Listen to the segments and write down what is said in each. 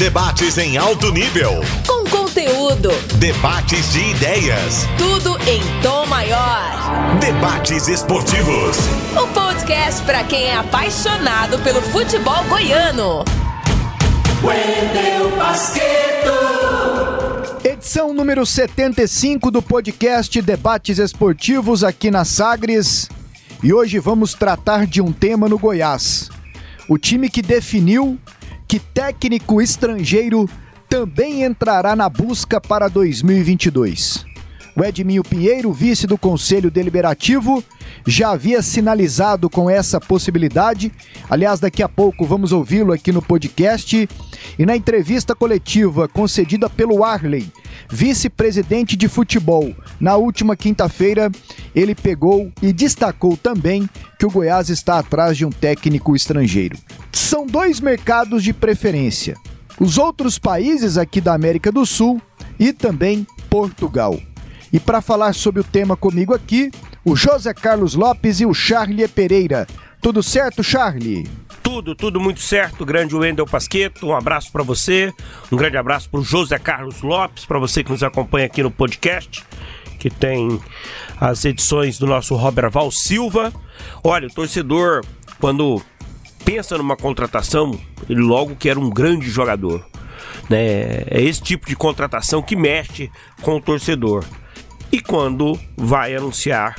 Debates em alto nível. Com conteúdo. Debates de ideias. Tudo em tom maior. Debates esportivos. O podcast para quem é apaixonado pelo futebol goiano. Wendel Basqueto. Edição número 75 do podcast Debates Esportivos aqui na Sagres. E hoje vamos tratar de um tema no Goiás. O time que definiu que técnico estrangeiro também entrará na busca para 2022. O Edminho Pinheiro, vice do Conselho Deliberativo, já havia sinalizado com essa possibilidade. Aliás, daqui a pouco vamos ouvi-lo aqui no podcast. E na entrevista coletiva concedida pelo Arley, vice-presidente de futebol, na última quinta-feira, ele pegou e destacou também que o Goiás está atrás de um técnico estrangeiro. São dois mercados de preferência: os outros países aqui da América do Sul e também Portugal. E para falar sobre o tema comigo aqui, o José Carlos Lopes e o Charlie Pereira. Tudo certo, Charlie? Tudo, tudo muito certo, grande Wendel Pasqueto. Um abraço para você, um grande abraço para o José Carlos Lopes, para você que nos acompanha aqui no podcast, que tem as edições do nosso Robert Val Silva. Olha, o torcedor, quando pensa numa contratação, ele logo quer um grande jogador. Né? É esse tipo de contratação que mexe com o torcedor. E quando vai anunciar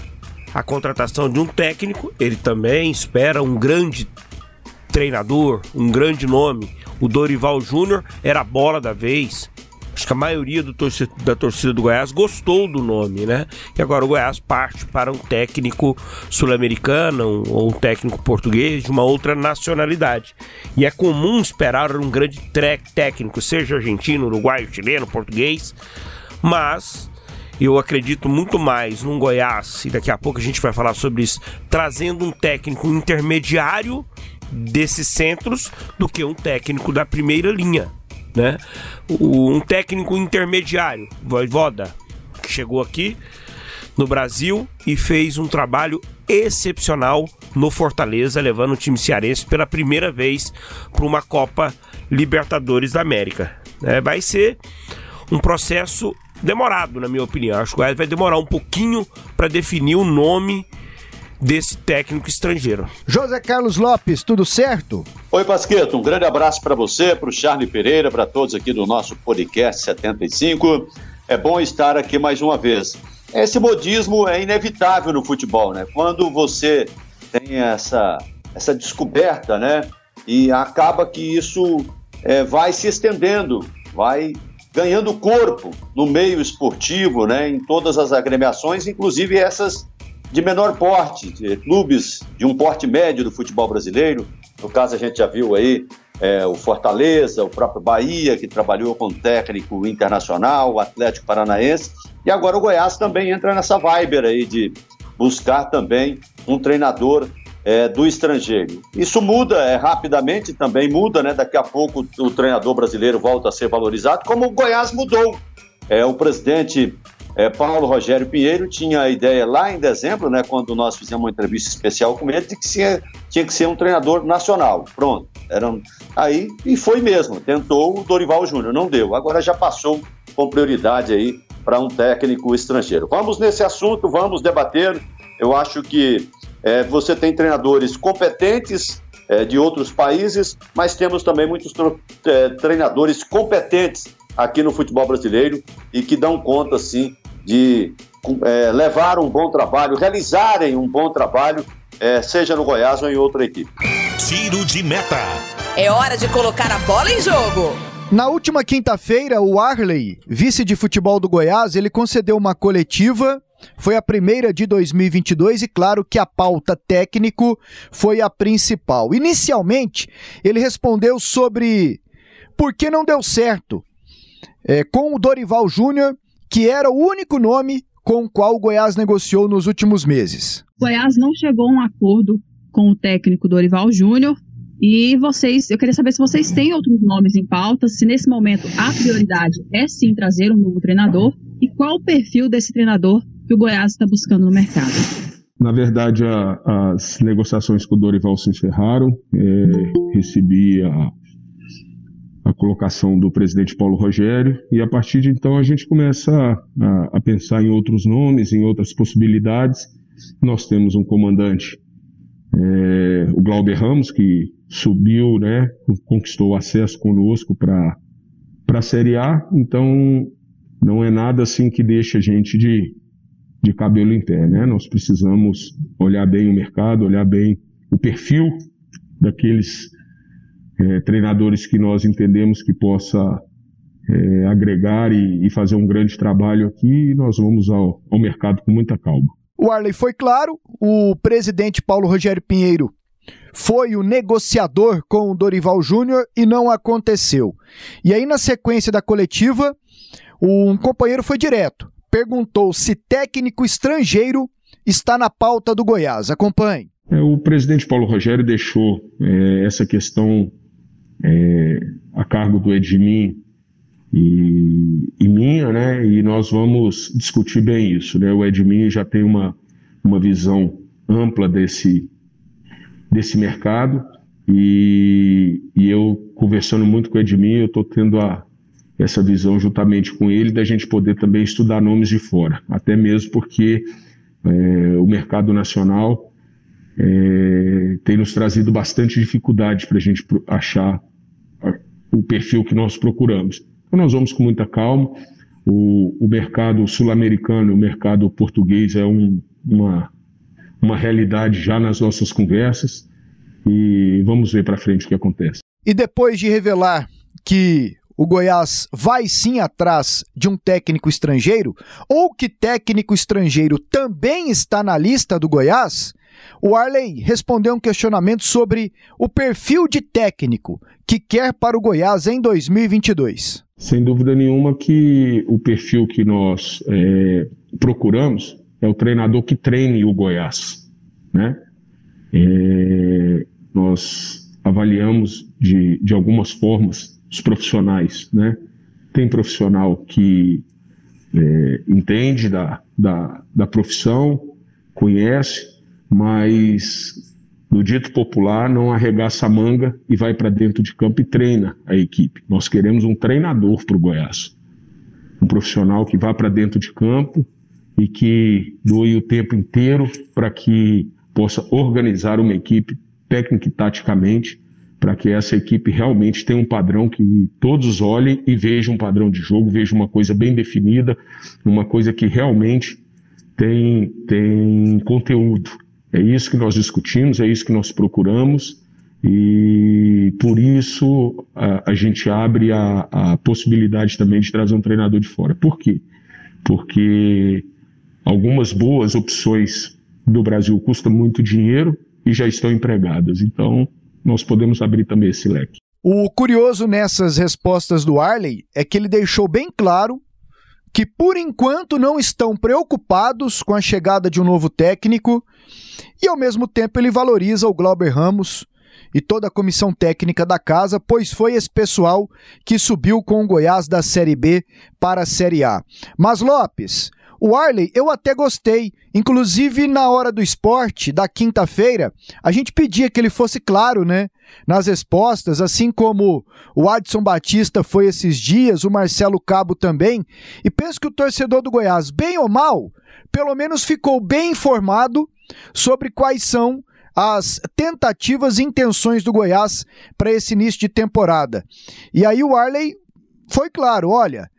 a contratação de um técnico, ele também espera um grande treinador, um grande nome. O Dorival Júnior era a bola da vez. Acho que a maioria torcida, da torcida do Goiás gostou do nome, né? E agora o Goiás parte para um técnico sul-americano ou um técnico português de uma outra nacionalidade. E é comum esperar um grande técnico, seja argentino, uruguaio, chileno, português, mas eu acredito muito mais num Goiás, e daqui a pouco a gente vai falar sobre isso, trazendo um técnico intermediário desses centros do que um técnico da primeira linha. Né? um técnico intermediário, Voivoda, que chegou aqui no Brasil e fez um trabalho excepcional no Fortaleza, levando o time cearense pela primeira vez para uma Copa Libertadores da América. É, vai ser um processo demorado, na minha opinião. Acho que vai demorar um pouquinho para definir o nome desse técnico estrangeiro. José Carlos Lopes, tudo certo? Oi, Pasqueto, um grande abraço para você, para o Charlie Pereira, para todos aqui do nosso podcast 75. É bom estar aqui mais uma vez. Esse modismo é inevitável no futebol, né? Quando você tem essa, essa descoberta, né? E acaba que isso é, vai se estendendo, vai ganhando corpo no meio esportivo, né, em todas as agremiações, inclusive essas de menor porte, de clubes de um porte médio do futebol brasileiro. No caso, a gente já viu aí é, o Fortaleza, o próprio Bahia, que trabalhou com técnico internacional, o Atlético Paranaense, e agora o Goiás também entra nessa vibe aí de buscar também um treinador é, do estrangeiro. Isso muda é, rapidamente, também muda, né? Daqui a pouco o treinador brasileiro volta a ser valorizado, como o Goiás mudou. É, o presidente é, Paulo Rogério Pinheiro tinha a ideia lá em dezembro, né, quando nós fizemos uma entrevista especial com ele, de que tinha, tinha que ser um treinador nacional. Pronto. Era, aí, e foi mesmo. Tentou o Dorival Júnior, não deu. Agora já passou com prioridade aí para um técnico estrangeiro. Vamos nesse assunto, vamos debater. Eu acho que é, você tem treinadores competentes é, de outros países, mas temos também muitos é, treinadores competentes aqui no futebol brasileiro e que dão conta, sim, de é, levar um bom trabalho, realizarem um bom trabalho, é, seja no Goiás ou em outra equipe. Tiro de meta. É hora de colocar a bola em jogo. Na última quinta-feira, o Arley, vice de futebol do Goiás, ele concedeu uma coletiva foi a primeira de 2022 e claro que a pauta técnico foi a principal. Inicialmente, ele respondeu sobre por que não deu certo é, com o Dorival Júnior, que era o único nome com o qual o Goiás negociou nos últimos meses. O Goiás não chegou a um acordo com o técnico Dorival Júnior. E vocês, eu queria saber se vocês têm outros nomes em pauta, se nesse momento a prioridade é sim trazer um novo treinador e qual o perfil desse treinador que o Goiás está buscando no mercado? Na verdade, a, as negociações com o Dorival se encerraram. É, recebi a, a colocação do presidente Paulo Rogério, e a partir de então a gente começa a, a pensar em outros nomes, em outras possibilidades. Nós temos um comandante, é, o Glauber Ramos, que subiu, né, conquistou acesso conosco para a Série A, então não é nada assim que deixa a gente de, de cabelo em pé, né? Nós precisamos olhar bem o mercado, olhar bem o perfil daqueles é, treinadores que nós entendemos que possa é, agregar e, e, fazer um grande trabalho aqui, e nós vamos ao, ao mercado com muita calma. O Arley foi claro, o presidente Paulo Rogério Pinheiro foi o negociador com o Dorival Júnior e não aconteceu. E aí, na sequência da coletiva, um companheiro foi direto, perguntou se técnico estrangeiro está na pauta do Goiás. Acompanhe. É, o presidente Paulo Rogério deixou é, essa questão é, a cargo do Edmin e, e, minha, né? E nós vamos discutir bem isso, né? O Edmin já tem uma, uma visão ampla desse, desse mercado e, e eu conversando muito com o Edmin, eu estou tendo a, essa visão juntamente com ele da gente poder também estudar nomes de fora, até mesmo porque é, o mercado nacional é, tem nos trazido bastante dificuldade para a gente achar o perfil que nós procuramos. Então, nós vamos com muita calma. O, o mercado sul-americano, o mercado português é um, uma, uma realidade já nas nossas conversas e vamos ver para frente o que acontece. E depois de revelar que o Goiás vai sim atrás de um técnico estrangeiro, ou que técnico estrangeiro também está na lista do Goiás, o Arley respondeu um questionamento sobre o perfil de técnico que quer para o Goiás em 2022. Sem dúvida nenhuma que o perfil que nós é, procuramos é o treinador que treine o Goiás. Né? É, nós avaliamos de, de algumas formas os profissionais. Né? Tem profissional que é, entende da, da, da profissão, conhece, mas no dito popular não arregaça a manga e vai para dentro de campo e treina a equipe. Nós queremos um treinador para o Goiás, um profissional que vá para dentro de campo e que doe o tempo inteiro para que possa organizar uma equipe técnica e taticamente para que essa equipe realmente tenha um padrão que todos olhem e vejam um padrão de jogo, vejam uma coisa bem definida, uma coisa que realmente tem, tem conteúdo. É isso que nós discutimos, é isso que nós procuramos e por isso a, a gente abre a, a, possibilidade também de trazer um treinador de fora. Por quê? Porque algumas boas opções do Brasil custam muito dinheiro e já estão empregadas. Então, nós podemos abrir também esse leque. O curioso nessas respostas do Arley é que ele deixou bem claro que por enquanto não estão preocupados com a chegada de um novo técnico e ao mesmo tempo ele valoriza o Glauber Ramos e toda a comissão técnica da casa, pois foi esse pessoal que subiu com o Goiás da Série B para a Série A. Mas Lopes, o Arley, eu até gostei. Inclusive, na hora do esporte, da quinta-feira, a gente pedia que ele fosse claro, né? Nas respostas, assim como o Adson Batista foi esses dias, o Marcelo Cabo também. E penso que o torcedor do Goiás, bem ou mal, pelo menos ficou bem informado sobre quais são as tentativas e intenções do Goiás para esse início de temporada. E aí o Arley foi claro: olha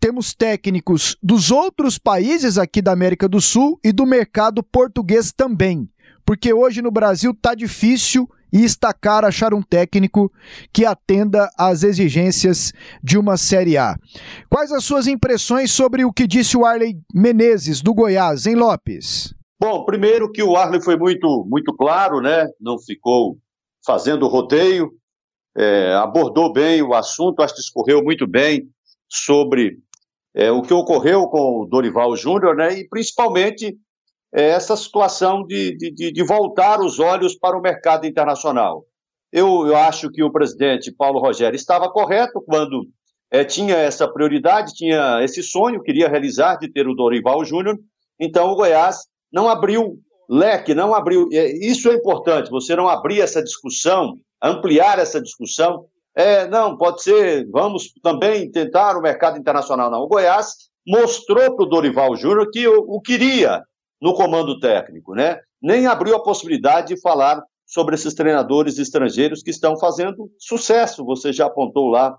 temos técnicos dos outros países aqui da América do Sul e do mercado português também. Porque hoje no Brasil está difícil e está caro achar um técnico que atenda às exigências de uma Série A. Quais as suas impressões sobre o que disse o Arley Menezes, do Goiás, em Lopes? Bom, primeiro que o Arley foi muito, muito claro, né? Não ficou fazendo rodeio, é, abordou bem o assunto, acho que discorreu muito bem sobre é, o que ocorreu com o Dorival Júnior, né, e principalmente é, essa situação de, de, de, voltar os olhos para o mercado internacional. Eu, eu acho que o presidente Paulo Rogério estava correto quando é, tinha essa prioridade, tinha esse sonho, queria realizar de ter o Dorival Júnior, então o Goiás não abriu leque, não abriu. É, isso é importante, você não abrir essa discussão, ampliar essa discussão é, não, pode ser, vamos também tentar o mercado internacional. Não, o Goiás mostrou para o Dorival Júnior que o, o queria no comando técnico, né? Nem abriu a possibilidade de falar sobre esses treinadores estrangeiros que estão fazendo sucesso. Você já apontou lá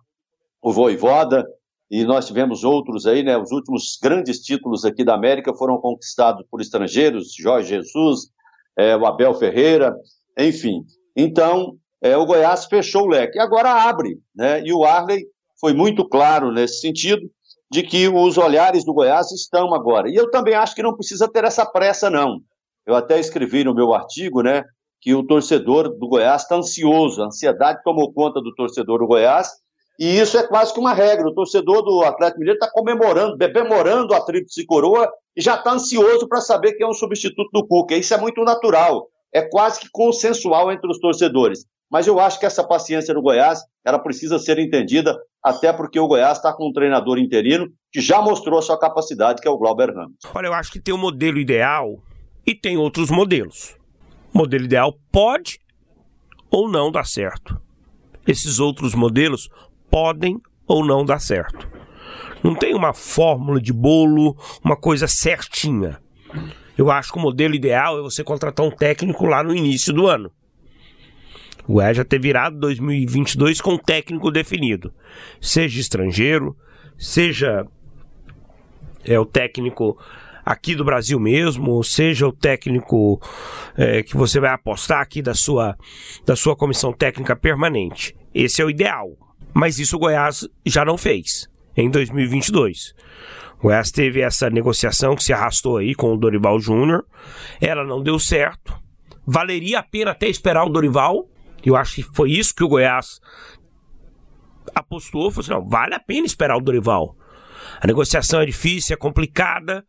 o Voivoda, e nós tivemos outros aí, né? Os últimos grandes títulos aqui da América foram conquistados por estrangeiros, Jorge Jesus, é, o Abel Ferreira, enfim. Então, é, o Goiás fechou o leque. Agora abre, né? E o Arley foi muito claro nesse sentido, de que os olhares do Goiás estão agora. E eu também acho que não precisa ter essa pressa, não. Eu até escrevi no meu artigo, né, que o torcedor do Goiás está ansioso, a ansiedade tomou conta do torcedor do Goiás, e isso é quase que uma regra. O torcedor do Atlético Mineiro está comemorando, bebemorando a tríplice coroa e já está ansioso para saber quem é o substituto do Cuca. Isso é muito natural, é quase que consensual entre os torcedores. Mas eu acho que essa paciência do Goiás, ela precisa ser entendida, até porque o Goiás está com um treinador interino que já mostrou a sua capacidade, que é o Glauber Ramos. Olha, eu acho que tem um modelo ideal e tem outros modelos. O modelo ideal pode ou não dar certo. Esses outros modelos podem ou não dar certo. Não tem uma fórmula de bolo, uma coisa certinha. Eu acho que o modelo ideal é você contratar um técnico lá no início do ano. O já ter virado 2022 com um técnico definido. Seja estrangeiro, seja é, o técnico aqui do Brasil mesmo, seja o técnico é, que você vai apostar aqui da sua, da sua comissão técnica permanente. Esse é o ideal. Mas isso o Goiás já não fez em 2022. O Goiás teve essa negociação que se arrastou aí com o Dorival Júnior. Ela não deu certo. Valeria a pena até esperar o Dorival. Eu acho que foi isso que o Goiás apostou. Falou assim, vale a pena esperar o Dorival. A negociação é difícil, é complicada,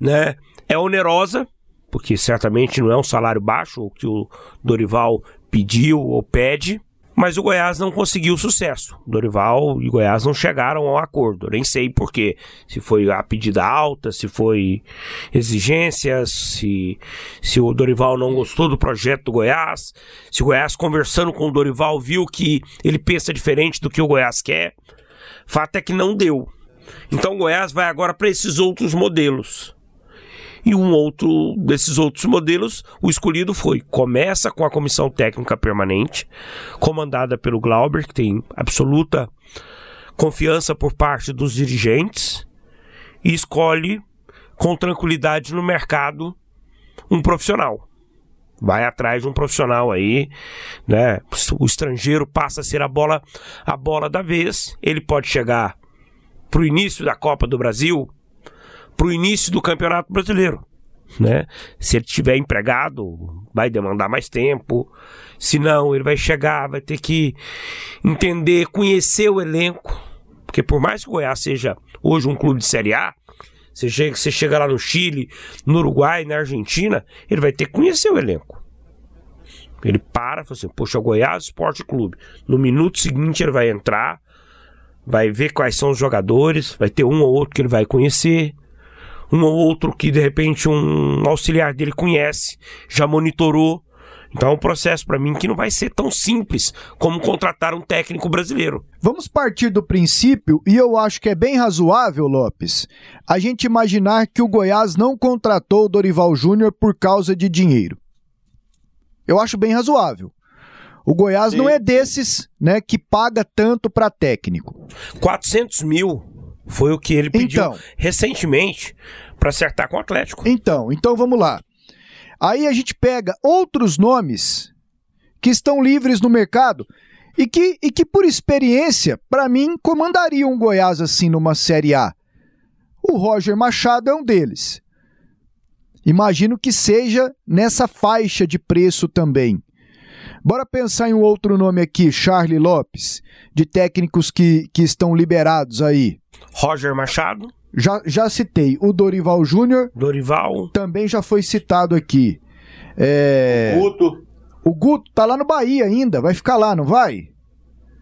né? É onerosa, porque certamente não é um salário baixo o que o Dorival pediu ou pede. Mas o Goiás não conseguiu sucesso. Dorival e Goiás não chegaram ao acordo. nem sei porquê. Se foi a pedida alta, se foi exigências, se, se o Dorival não gostou do projeto do Goiás, se o Goiás conversando com o Dorival viu que ele pensa diferente do que o Goiás quer. Fato é que não deu. Então o Goiás vai agora para esses outros modelos. E um outro desses outros modelos, o escolhido foi: começa com a comissão técnica permanente, comandada pelo Glauber, que tem absoluta confiança por parte dos dirigentes, e escolhe com tranquilidade no mercado um profissional. Vai atrás de um profissional aí, né? O estrangeiro passa a ser a bola a bola da vez. Ele pode chegar para o início da Copa do Brasil para o início do Campeonato Brasileiro. Né? Se ele tiver empregado, vai demandar mais tempo. Se não, ele vai chegar, vai ter que entender, conhecer o elenco. Porque por mais que o Goiás seja hoje um clube de Série A, você chega, você chega lá no Chile, no Uruguai, na Argentina, ele vai ter que conhecer o elenco. Ele para fala assim, poxa, Goiás Esporte Clube. No minuto seguinte ele vai entrar, vai ver quais são os jogadores, vai ter um ou outro que ele vai conhecer, um ou outro que de repente um auxiliar dele conhece, já monitorou. Então é um processo para mim que não vai ser tão simples como contratar um técnico brasileiro. Vamos partir do princípio, e eu acho que é bem razoável, Lopes, a gente imaginar que o Goiás não contratou o Dorival Júnior por causa de dinheiro. Eu acho bem razoável. O Goiás Sim. não é desses, né, que paga tanto para técnico. 400 mil foi o que ele pediu então, recentemente para acertar com o Atlético. Então, então vamos lá. Aí a gente pega outros nomes que estão livres no mercado e que, e que por experiência, para mim, comandariam um Goiás assim numa Série A. O Roger Machado é um deles. Imagino que seja nessa faixa de preço também. Bora pensar em um outro nome aqui, Charlie Lopes, de técnicos que, que estão liberados aí. Roger Machado. Já, já citei. O Dorival Júnior. Dorival. Também já foi citado aqui. É... O Guto. O Guto tá lá no Bahia ainda. Vai ficar lá, não vai?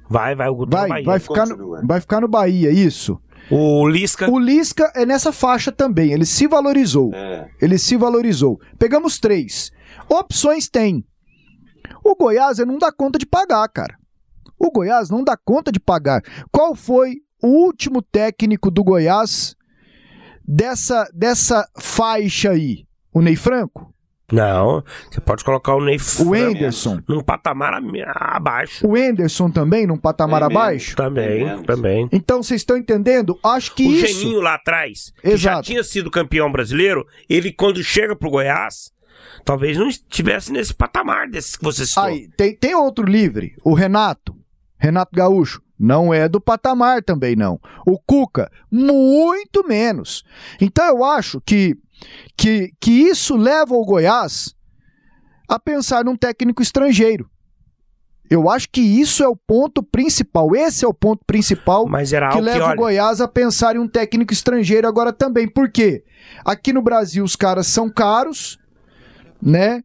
Vai, vai. O Guto vai, no Bahia. Vai ficar no, vai ficar no Bahia, isso. O Lisca. O Lisca é nessa faixa também. Ele se valorizou. É. Ele se valorizou. Pegamos três. Opções tem. O Goiás não dá conta de pagar, cara. O Goiás não dá conta de pagar. Qual foi o último técnico do Goiás dessa, dessa faixa aí? O Ney Franco? Não, você pode colocar o Ney O Enderson? num patamar abaixo. O Enderson também, num patamar abaixo? Também, menos. também. Então vocês estão entendendo? Acho que O isso. Geninho lá atrás, que já Exato. tinha sido campeão brasileiro, ele quando chega pro Goiás, talvez não estivesse nesse patamar desses que você citou. Aí, tem, tem outro livre, o Renato, Renato Gaúcho. Não é do patamar também, não. O Cuca, muito menos. Então eu acho que, que, que isso leva o Goiás a pensar num técnico estrangeiro. Eu acho que isso é o ponto principal. Esse é o ponto principal Mas era que algo que, leva o olha, Goiás a pensar em um técnico estrangeiro agora também. Por quê? Aqui no Brasil os caras são caros, né?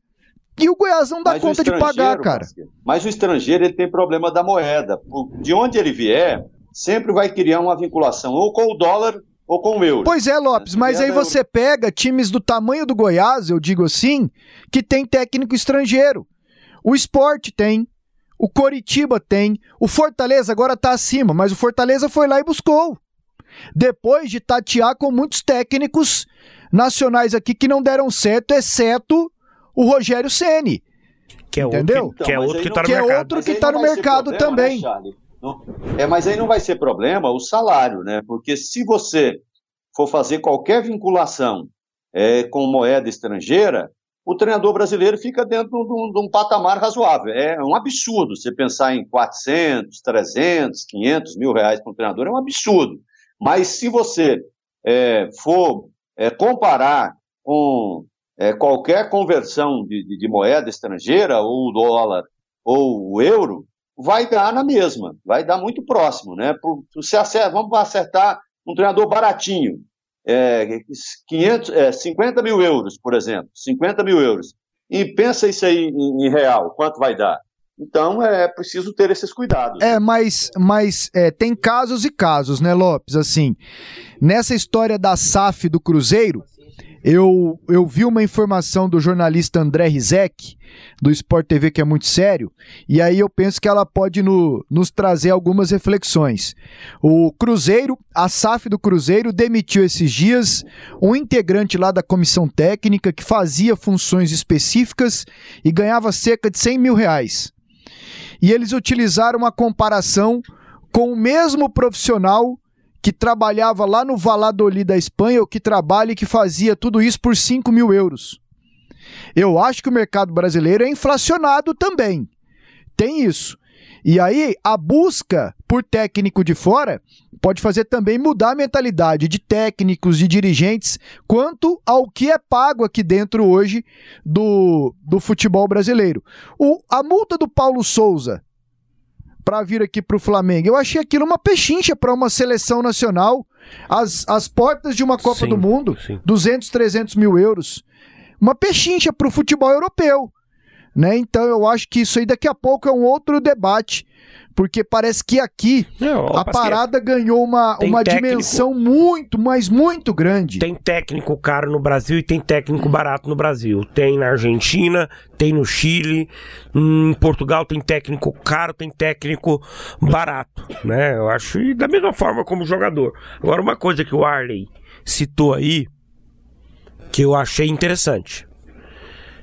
E o Goiás não dá Mas conta de pagar, cara. Mas o estrangeiro ele tem problema da moeda. De onde ele vier, sempre vai criar uma vinculação ou com o dólar ou com o euro. Pois é, Lopes, mas aí é você pega times do tamanho do Goiás, eu digo assim, que tem técnico estrangeiro. O Sport tem, o Coritiba tem, o Fortaleza agora tá acima, mas o Fortaleza foi lá e buscou. Depois de tatear com muitos técnicos nacionais aqui que não deram certo, exceto o Rogério Ceni. que é entendeu? outro, que, que é Então, outro que não- tá no que é mercado. outro Mas que tá no mercado problema, também. né, Charlie? Não- É, mas aí não vai ser problema o salário, né? Porque se você for fazer qualquer vinculação é, com moeda estrangeira, o treinador brasileiro fica dentro de um, de um patamar razoável. É um absurdo você pensar em 400, 300, 500 mil reais para um treinador, é um absurdo. Mas se você é, for é, comparar com é, qualquer conversão de, de- de moeda estrangeira, ou dólar ou o euro, vai dar na mesma, vai dar muito próximo, né? Por, se vamos acertar um treinador baratinho, é, 500, é, 50 mil euros, por exemplo, 50 mil euros, e pensa isso aí em, em real, quanto vai dar? Então é preciso ter esses cuidados. É, mas, mas é, tem casos e casos, né, Lopes? Assim, nessa história da SAF do Cruzeiro, eu, eu vi uma informação do jornalista André Rizek, do Sport TV, que é muito sério, e aí eu penso que ela pode no- nos trazer algumas reflexões. O Cruzeiro, a SAF do Cruzeiro, demitiu esses dias um integrante lá da comissão técnica que fazia funções específicas e ganhava cerca de 100 mil reais e eles utilizaram uma comparação com o mesmo profissional que trabalhava lá no Valladolid da Espanha, ou que trabalha e que fazia tudo isso por 5 mil euros. Eu acho que o mercado brasileiro é inflacionado também. Tem isso. E aí, a busca por técnico de fora pode fazer também mudar a mentalidade de técnicos, de dirigentes, quanto ao que é pago aqui dentro hoje do, do futebol brasileiro. O, a multa do Paulo Souza para vir aqui para o Flamengo, eu achei aquilo uma pechincha para uma seleção nacional. As, as portas de uma Copa Sim, do Mundo, sim. 200, 300 mil euros. Uma pechincha para o futebol europeu. Né? Então eu acho que isso aí daqui a pouco é um outro debate, porque parece que aqui Não, ó, a parada ganhou uma, uma técnico. dimensão muito, mas muito grande. Tem técnico caro no Brasil e tem técnico barato no Brasil. Tem na Argentina, tem no Chile, em Portugal tem técnico caro, tem técnico barato, né? Eu acho e da mesma forma como jogador. Agora uma coisa que o Arley citou aí que eu achei interessante.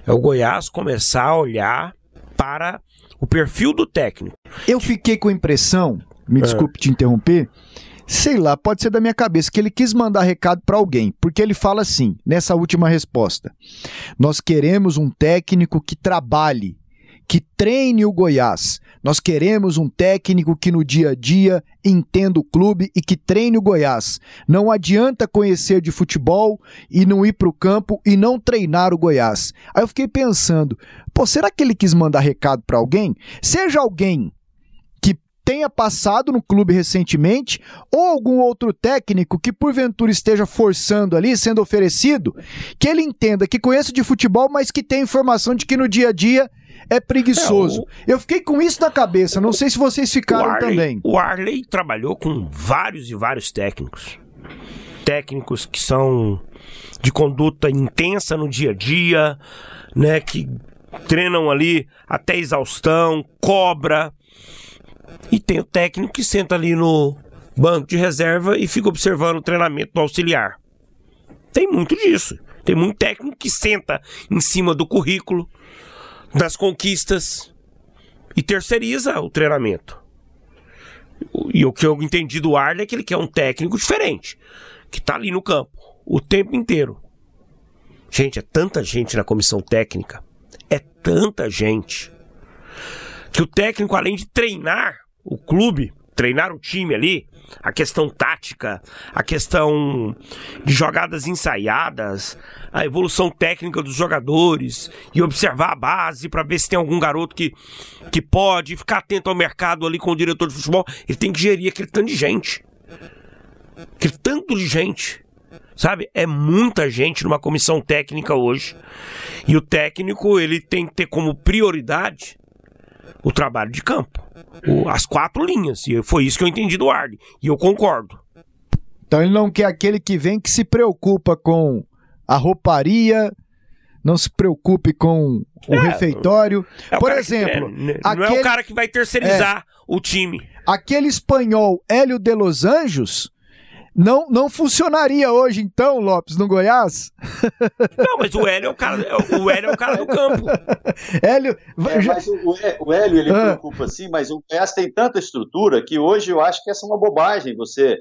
É o Goiás começar a olhar para o perfil do técnico. Eu fiquei com a impressão, me É. desculpe te interromper, sei lá, pode ser da minha cabeça, que ele quis mandar recado para alguém, porque ele fala assim, nessa última resposta: Nós queremos um técnico que trabalhe, que treine o Goiás. Nós queremos um técnico que no dia a dia entenda o clube e que treine o Goiás. Não adianta conhecer de futebol e não ir para o campo e não treinar o Goiás. Aí eu fiquei pensando, pô, será que ele quis mandar recado para alguém? Seja alguém que tenha passado no clube recentemente ou algum outro técnico que porventura esteja forçando ali, sendo oferecido, que ele entenda que conheça de futebol, mas que tem informação de que no dia a dia é preguiçoso. Eu fiquei com isso na cabeça, não sei se vocês ficaram o Arley, também. O Arley trabalhou com vários e vários técnicos. Técnicos que são de conduta intensa no dia a dia, né? Que treinam ali até exaustão, cobra. E tem o técnico que senta ali no banco de reserva e fica observando o treinamento do auxiliar. Tem muito disso. Tem muito técnico que senta em cima do currículo, das conquistas e terceiriza o treinamento. E o que eu entendi do Arley é que ele quer um técnico diferente, que tá ali no campo o tempo inteiro. Gente, é tanta gente na comissão técnica, é tanta gente, que o técnico, além de treinar o clube, treinar o time ali, a questão tática, a questão de jogadas ensaiadas, a evolução técnica dos jogadores e observar a base para ver se tem algum garoto que, que pode ficar atento ao mercado ali com o diretor de futebol. Ele tem que gerir aquele tanto de gente. Aquele tanto de gente. Sabe? É muita gente numa comissão técnica hoje. E o técnico, ele tem que ter como prioridade o trabalho de campo. O, as quatro linhas. E foi isso que eu entendi do Arne. E eu concordo. Então ele não quer aquele que vem que se preocupa com a rouparia, não se preocupe com o é, refeitório. É o Por exemplo, que, é, não aquele, é o cara que vai terceirizar é, o time. Aquele espanhol Hélio de Los Anjos não, não funcionaria hoje, então, Lopes, no Goiás? Não, mas o Hélio é o cara, é o Hélio é o cara do campo. Hélio. É, mas o, o Hélio, ele ah. preocupa sim, mas o Goiás tem tanta estrutura que hoje eu acho que essa é uma bobagem você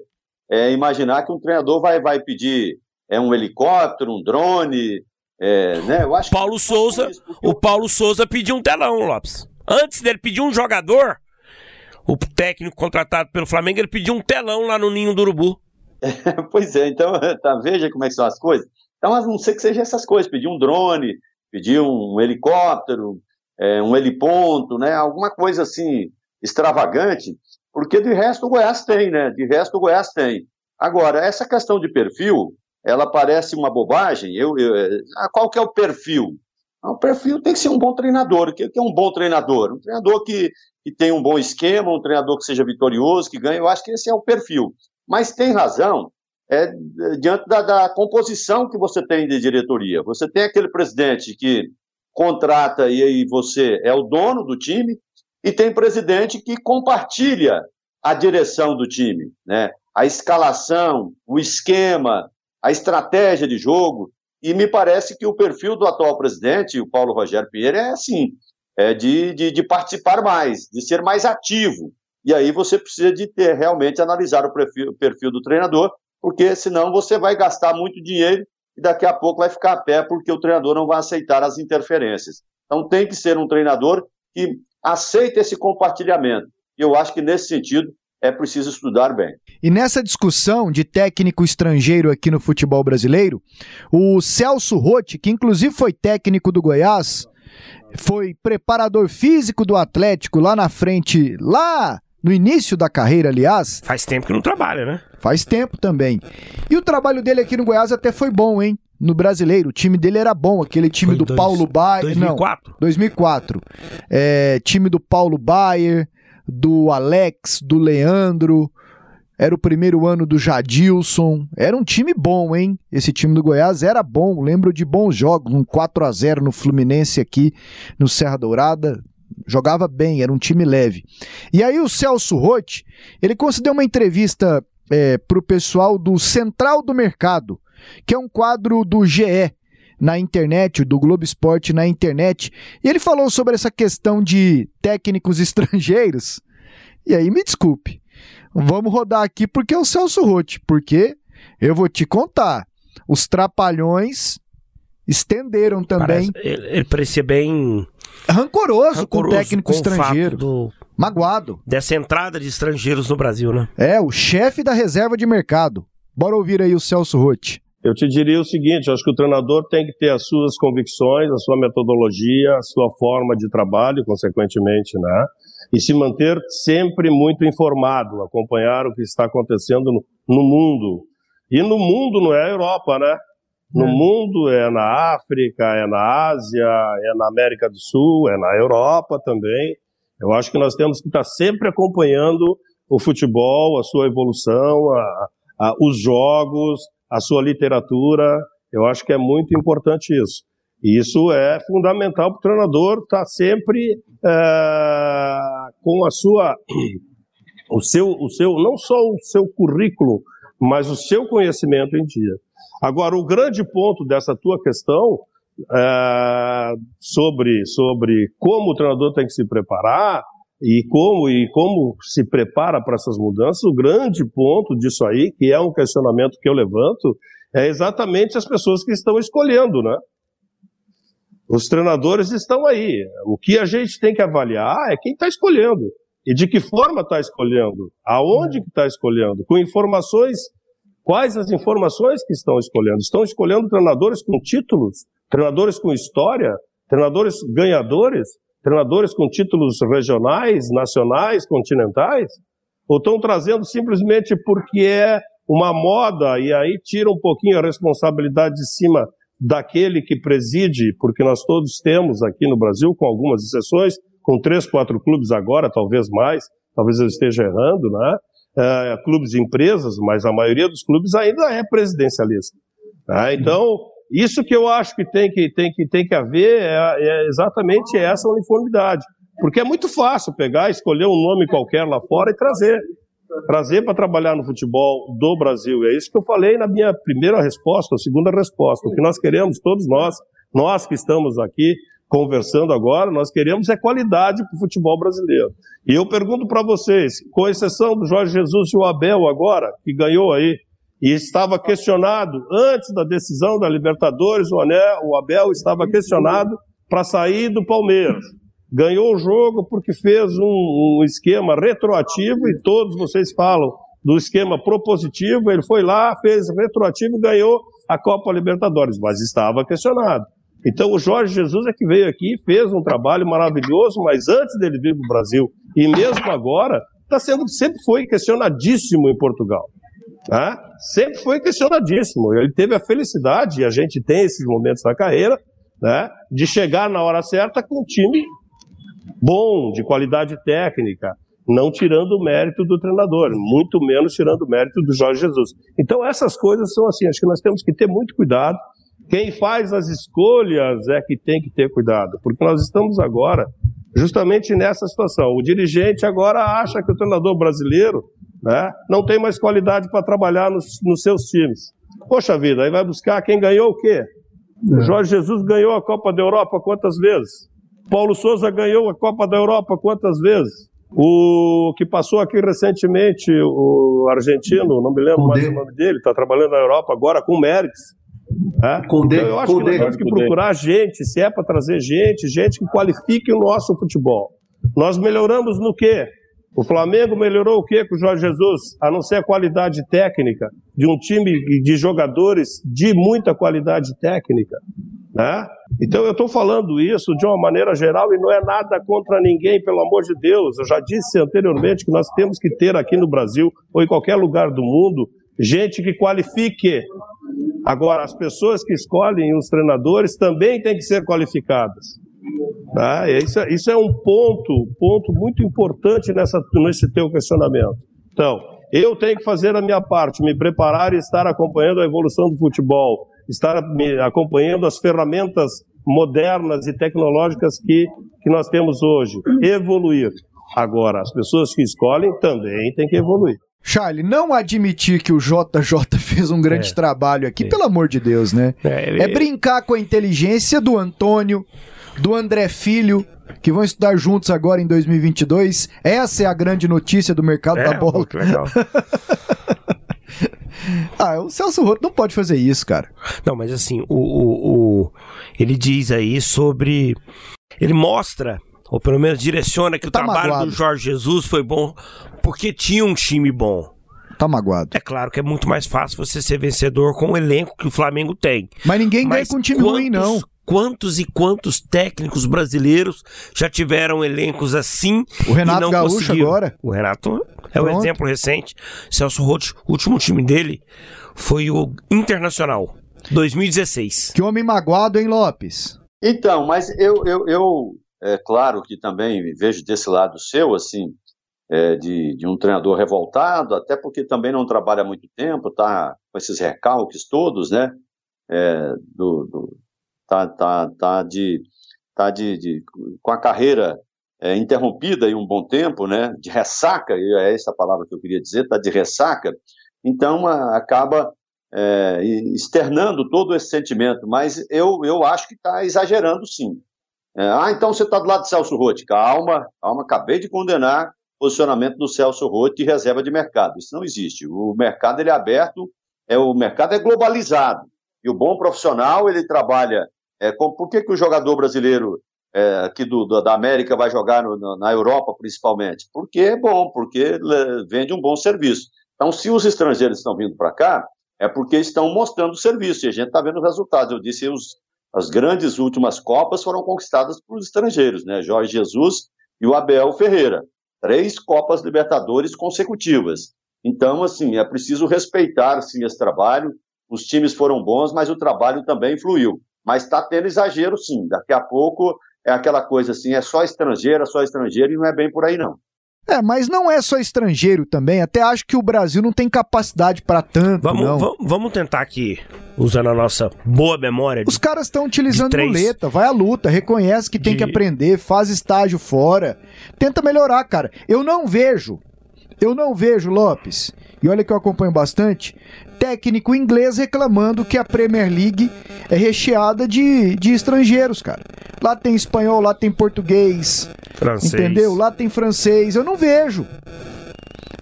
é, imaginar que um treinador vai, vai pedir é, um helicóptero, um drone. É, né? eu acho Paulo Souza, o Paulo Souza pediu um telão, Lopes. Antes dele pedir um jogador, o técnico contratado pelo Flamengo, ele pediu um telão lá no Ninho do Urubu. pois é, então tá, veja como é que são as coisas. Então, a não ser que seja essas coisas, pedir um drone, pedir um helicóptero, é, um heliponto, né, alguma coisa assim extravagante, porque de resto o Goiás tem, né? De resto o Goiás tem. Agora, essa questão de perfil, ela parece uma bobagem. Eu, eu ah, qual que é o perfil? Ah, o perfil tem que ser um bom treinador. O que é um bom treinador? Um treinador que, que tem um bom esquema, um treinador que seja vitorioso, que ganhe. Eu acho que esse é o perfil. Mas tem razão é, diante da, da composição que você tem de diretoria. Você tem aquele presidente que contrata e aí você é o dono do time, e tem presidente que compartilha a direção do time, né? a escalação, o esquema, a estratégia de jogo. E me parece que o perfil do atual presidente, o Paulo Rogério Pinheiro, é assim: é de, de, de participar mais, de ser mais ativo. E aí você precisa de ter realmente analisar o perfil, o perfil do treinador, porque senão você vai gastar muito dinheiro e daqui a pouco vai ficar a pé porque o treinador não vai aceitar as interferências. Então tem que ser um treinador que aceita esse compartilhamento. E eu acho que nesse sentido é preciso estudar bem. E nessa discussão de técnico estrangeiro aqui no futebol brasileiro, o Celso Rotti, que inclusive foi técnico do Goiás, foi preparador físico do Atlético lá na frente, lá no início da carreira, aliás. Faz tempo que não trabalha, né? Faz tempo também. E o trabalho dele aqui no Goiás até foi bom, hein? No brasileiro, o time dele era bom, aquele time foi do dois, Paulo Baier. 2004? Não, 2004. É, time do Paulo Baier, do Alex, do Leandro. Era o primeiro ano do Jadilson. Era um time bom, hein? Esse time do Goiás era bom. Lembro de bons jogos. Um 4 a 0 no Fluminense aqui no Serra Dourada jogava bem, era um time leve. E aí o Celso Rotti, ele concedeu uma entrevista é, para o pessoal do Central do Mercado, que é um quadro do GE na internet, do Globo Esporte na internet, e ele falou sobre essa questão de técnicos estrangeiros. E aí, me desculpe, vamos rodar aqui porque é o Celso Rotti, porque eu vou te contar, os trapalhões estenderam também. Parece, ele, ele parecia bem rancoroso, rancoroso com o técnico com estrangeiro. O do, magoado. Dessa entrada de estrangeiros no Brasil, né? É, o chefe da reserva de mercado. Bora ouvir aí o Celso Rotti. Eu te diria o seguinte, eu acho que o treinador tem que ter as suas convicções, a sua metodologia, a sua forma de trabalho, consequentemente, né? E se manter sempre muito informado, acompanhar o que está acontecendo no, no mundo. E no mundo não é a Europa, né? No é. mundo, é na África, é na Ásia, é na América do Sul, é na Europa também. Eu acho que nós temos que estar sempre acompanhando o futebol, a sua evolução, a, a, os jogos, a sua literatura. Eu acho que é muito importante isso. E isso é fundamental para o treinador estar sempre é, com a sua, o seu, o seu, não só o seu currículo, mas o seu conhecimento em dia. Agora, o grande ponto dessa tua questão é, sobre, sobre como o treinador tem que se preparar e como, e como se prepara para essas mudanças, o grande ponto disso aí, que é um questionamento que eu levanto, é exatamente as pessoas que estão escolhendo, né? Os treinadores estão aí. O que a gente tem que avaliar é quem está escolhendo. E de que forma está escolhendo? Aonde está escolhendo? Com informações, quais as informações que estão escolhendo? Estão escolhendo treinadores com títulos, treinadores com história, treinadores ganhadores, treinadores com títulos regionais, nacionais, continentais? Ou estão trazendo simplesmente porque é uma moda e aí tira um pouquinho a responsabilidade de cima daquele que preside, porque nós todos temos aqui no Brasil, com algumas exceções, com três, quatro clubes agora, talvez mais, talvez eu esteja errando, né? É, clubes de empresas, mas a maioria dos clubes ainda é presidencialista. Né? Então, isso que eu acho que tem que, tem que, tem que haver é, é exatamente essa uniformidade. Porque é muito fácil pegar, escolher um nome qualquer lá fora e trazer trazer para trabalhar no futebol do Brasil. É isso que eu falei na minha primeira resposta, ou segunda resposta. O que nós queremos, todos nós, nós que estamos aqui conversando agora, nós queremos é qualidade para o futebol brasileiro. E eu pergunto para vocês, com exceção do Jorge Jesus e o Abel agora, que ganhou aí, e estava questionado antes da decisão da Libertadores, o, Anel, o Abel estava questionado para sair do Palmeiras ganhou o jogo porque fez um, um, esquema retroativo e todos vocês falam do esquema propositivo. Ele foi lá, fez retroativo e ganhou a Copa Libertadores, mas estava questionado. Então o Jorge Jesus é que veio aqui, fez um trabalho maravilhoso, mas antes dele vir para o Brasil e mesmo agora está sendo sempre foi questionadíssimo em Portugal. Tá? Sempre foi questionadíssimo. Ele teve a felicidade, e a gente tem esses momentos na carreira, né, de chegar na hora certa com um time bom, de qualidade técnica, não tirando o mérito do treinador, muito menos tirando o mérito do Jorge Jesus. Então essas coisas são assim, acho que nós temos que ter muito cuidado. Quem faz as escolhas é que tem que ter cuidado, porque nós estamos agora justamente nessa situação. O dirigente agora acha que o treinador brasileiro né, não tem mais qualidade para trabalhar nos, nos, seus times. Poxa vida, aí vai buscar quem ganhou o quê? É. O Jorge Jesus ganhou a Copa da Europa quantas vezes? Paulo Souza ganhou a Copa da Europa quantas vezes? O que passou aqui recentemente, o argentino, não me lembro mais o nome dele, está trabalhando na Europa agora com méritos. É? Então eu acho que nós temos que procurar gente, se é para trazer gente, gente que qualifique o nosso futebol. Nós melhoramos no quê? O Flamengo melhorou o quê com o Jorge Jesus? A não ser a qualidade técnica de um time de jogadores de muita qualidade técnica. Né? Então eu estou falando isso de uma maneira geral e não é nada contra ninguém, pelo amor de Deus. Eu já disse anteriormente que nós temos que ter aqui no Brasil ou em qualquer lugar do mundo gente que qualifique. Agora, as pessoas que escolhem os treinadores também têm que ser qualificadas. Tá? Isso, é, isso é um ponto, ponto muito importante nessa, nesse teu questionamento. Então, eu tenho que fazer a minha parte, me preparar e estar acompanhando a evolução do futebol estar acompanhando as ferramentas modernas e tecnológicas que, que nós temos hoje. Evoluir. Agora, as pessoas que escolhem também têm que evoluir. Charlie, não admitir que o JJ fez um grande é, trabalho aqui, é. pelo amor de Deus, né? É, ele... é brincar com a inteligência do Antônio, do André Filho, que vão estudar juntos agora em 2022. Essa é a grande notícia do mercado é, da bola. Que legal. Ah, o Celso Roto não pode fazer isso, cara. Não, mas assim, o, o, o, ele diz aí sobre. Ele mostra, ou pelo menos direciona, que o tá trabalho magoado. do Jorge Jesus foi bom porque tinha um time bom. Tá magoado. É claro que é muito mais fácil você ser vencedor com o elenco que o Flamengo tem. Mas ninguém mas ganha com time quantos, ruim, não. Quantos e quantos técnicos brasileiros já tiveram elencos assim? O Renato Gaúcho agora. O Renato é o um exemplo recente. Celso Roth, o último time dele foi o Internacional, 2016. Que homem magoado, hein, Lopes? Então, mas eu, eu, eu é claro que também vejo desse lado seu, assim, é, de, de um treinador revoltado, até porque também não trabalha muito tempo, tá com esses recalques todos, né, é, do, do tá, tá, tá de, tá de, de com a carreira é, interrompida em um bom tempo, né, de ressaca, é essa palavra que eu queria dizer, tá de ressaca, então a, acaba é, externando todo esse sentimento, mas eu, eu acho que está exagerando sim. É, ah, então você está do lado de Celso Rotti. Calma, calma, acabei de condenar posicionamento do Celso Rotti de reserva de mercado. Isso não existe. O mercado ele é aberto, é, o mercado é globalizado. E o bom profissional, ele trabalha. É, com, por que, que o jogador brasileiro é, aqui do, da América vai jogar no, na Europa, principalmente? Porque é bom, porque vende um bom serviço. Então, se os estrangeiros estão vindo para cá, é porque estão mostrando serviço, e a gente está vendo os resultados. Eu disse, os, as grandes últimas Copas foram conquistadas por estrangeiros, né? Jorge Jesus e o Abel Ferreira. Três Copas Libertadores consecutivas. Então, assim, é preciso respeitar, sim, esse trabalho. Os times foram bons, mas o trabalho também fluiu. Mas está tendo exagero, sim. Daqui a pouco é aquela coisa assim, é só estrangeiro, é só estrangeiro, e não é bem por aí, não. É, mas não é só estrangeiro também. Até acho que o Brasil não tem capacidade para tanto. Vamos, não. vamos tentar aqui, usando a nossa boa memória. Os caras estão utilizando muleta, vai à luta, reconhece que tem de... que aprender, faz estágio fora. Tenta melhorar, cara. Eu não vejo, eu não vejo, Lopes, e olha que eu acompanho bastante, técnico inglês reclamando que a Premier League é recheada de, de estrangeiros, cara. Lá tem espanhol, lá tem português. Francês. Entendeu? Lá tem francês. Eu não vejo.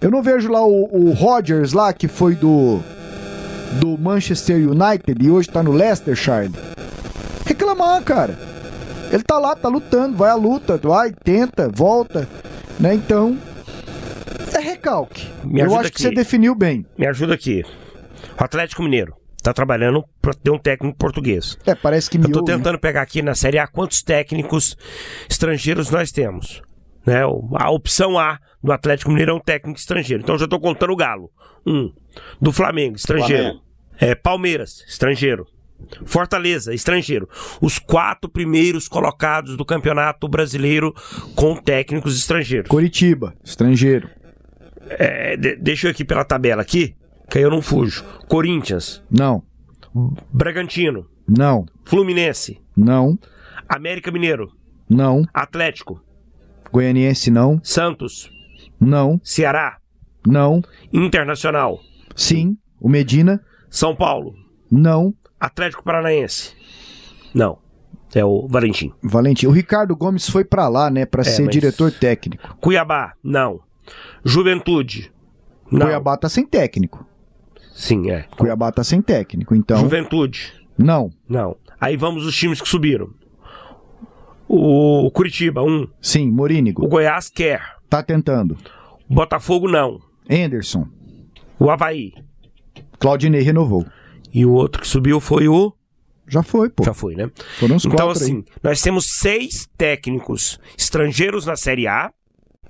Eu não vejo lá o, o Rodgers lá, que foi do do Manchester United e hoje tá no Leicestershire. Reclamar, cara. Ele tá lá, tá lutando, vai à luta, vai, tenta, volta, né? Então, recalque. Eu acho aqui. que você definiu bem. Me ajuda aqui. O Atlético Mineiro tá trabalhando para ter um técnico português. É, parece que Eu tô tentando né? pegar aqui na Série A quantos técnicos estrangeiros nós temos. Né? A opção A do Atlético Mineiro é um técnico estrangeiro. Então já tô contando o Galo. Um. Do Flamengo, estrangeiro. Flamengo. É, Palmeiras, estrangeiro. Fortaleza, estrangeiro. Os quatro primeiros colocados do Campeonato Brasileiro com técnicos estrangeiros. Curitiba, estrangeiro. É, de, deixa eu aqui pela tabela aqui que aí eu não fujo. Corinthians. Não. Bragantino. Não. Fluminense. Não. América Mineiro. Não. Atlético. Goianiense não. Santos. Não. Ceará. Não. Internacional. Sim. O Medina. São Paulo. Não. Atlético Paranaense. Não. É o Valentim. Valentim. O Ricardo Gomes foi para lá, né, para é, ser diretor técnico. Cuiabá. Não. Juventude. Não. Cuiabá tá sem técnico. Sim, é. Cuiabá tá sem técnico, então. Juventude. Não. Não. Aí vamos os times que subiram. O Curitiba, um. Sim, Morínigo. O Goiás quer. Tá tentando. O Botafogo, não. Anderson. O Havaí. Claudinei renovou. E o outro que subiu foi o. Já foi, pô. Já foi, né? Foram os então, assim, aí. nós temos seis técnicos estrangeiros na Série A,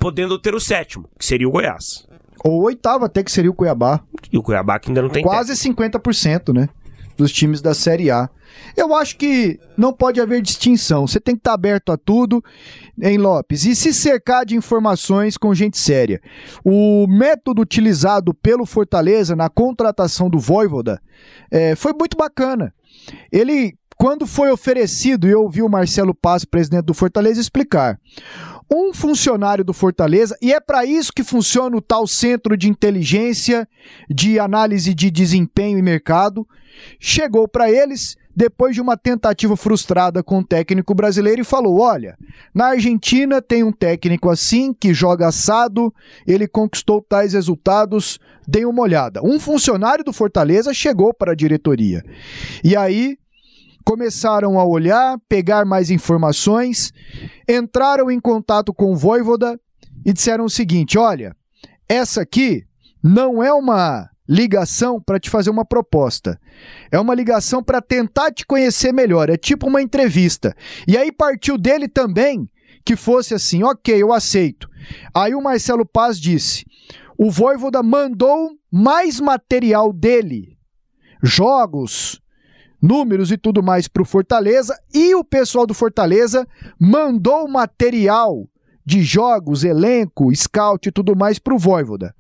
podendo ter o sétimo, que seria o Goiás. Ou o oitavo até que seria o Cuiabá. E o Cuiabá que ainda não tem Quase técnico. 50%, né? Dos times da Série A. Eu acho que não pode haver distinção. Você tem que estar aberto a tudo, em Lopes, e se cercar de informações com gente séria. O método utilizado pelo Fortaleza na contratação do Voivoda é, foi muito bacana. Ele, quando foi oferecido, e eu ouvi o Marcelo Paz, presidente do Fortaleza, explicar um funcionário do Fortaleza, e é para isso que funciona o tal centro de inteligência, de análise de desempenho e mercado, chegou para eles depois de uma tentativa frustrada com o técnico brasileiro e falou: Olha, na Argentina tem um técnico assim que joga assado, ele conquistou tais resultados, dê uma olhada. Um funcionário do Fortaleza chegou para a diretoria. E aí começaram a olhar, pegar mais informações, entraram em contato com o Voivoda e disseram o seguinte: olha, essa aqui não é uma ligação para te fazer uma proposta. É uma ligação para tentar te conhecer melhor. É tipo uma entrevista. E aí partiu dele também que fosse assim: ok, eu aceito. Aí o Marcelo Paz disse: o Voivoda mandou mais material dele, jogos, números e tudo mais para o Fortaleza e o pessoal do Fortaleza mandou material de jogos, elenco, scout e tudo mais para o Voivoda.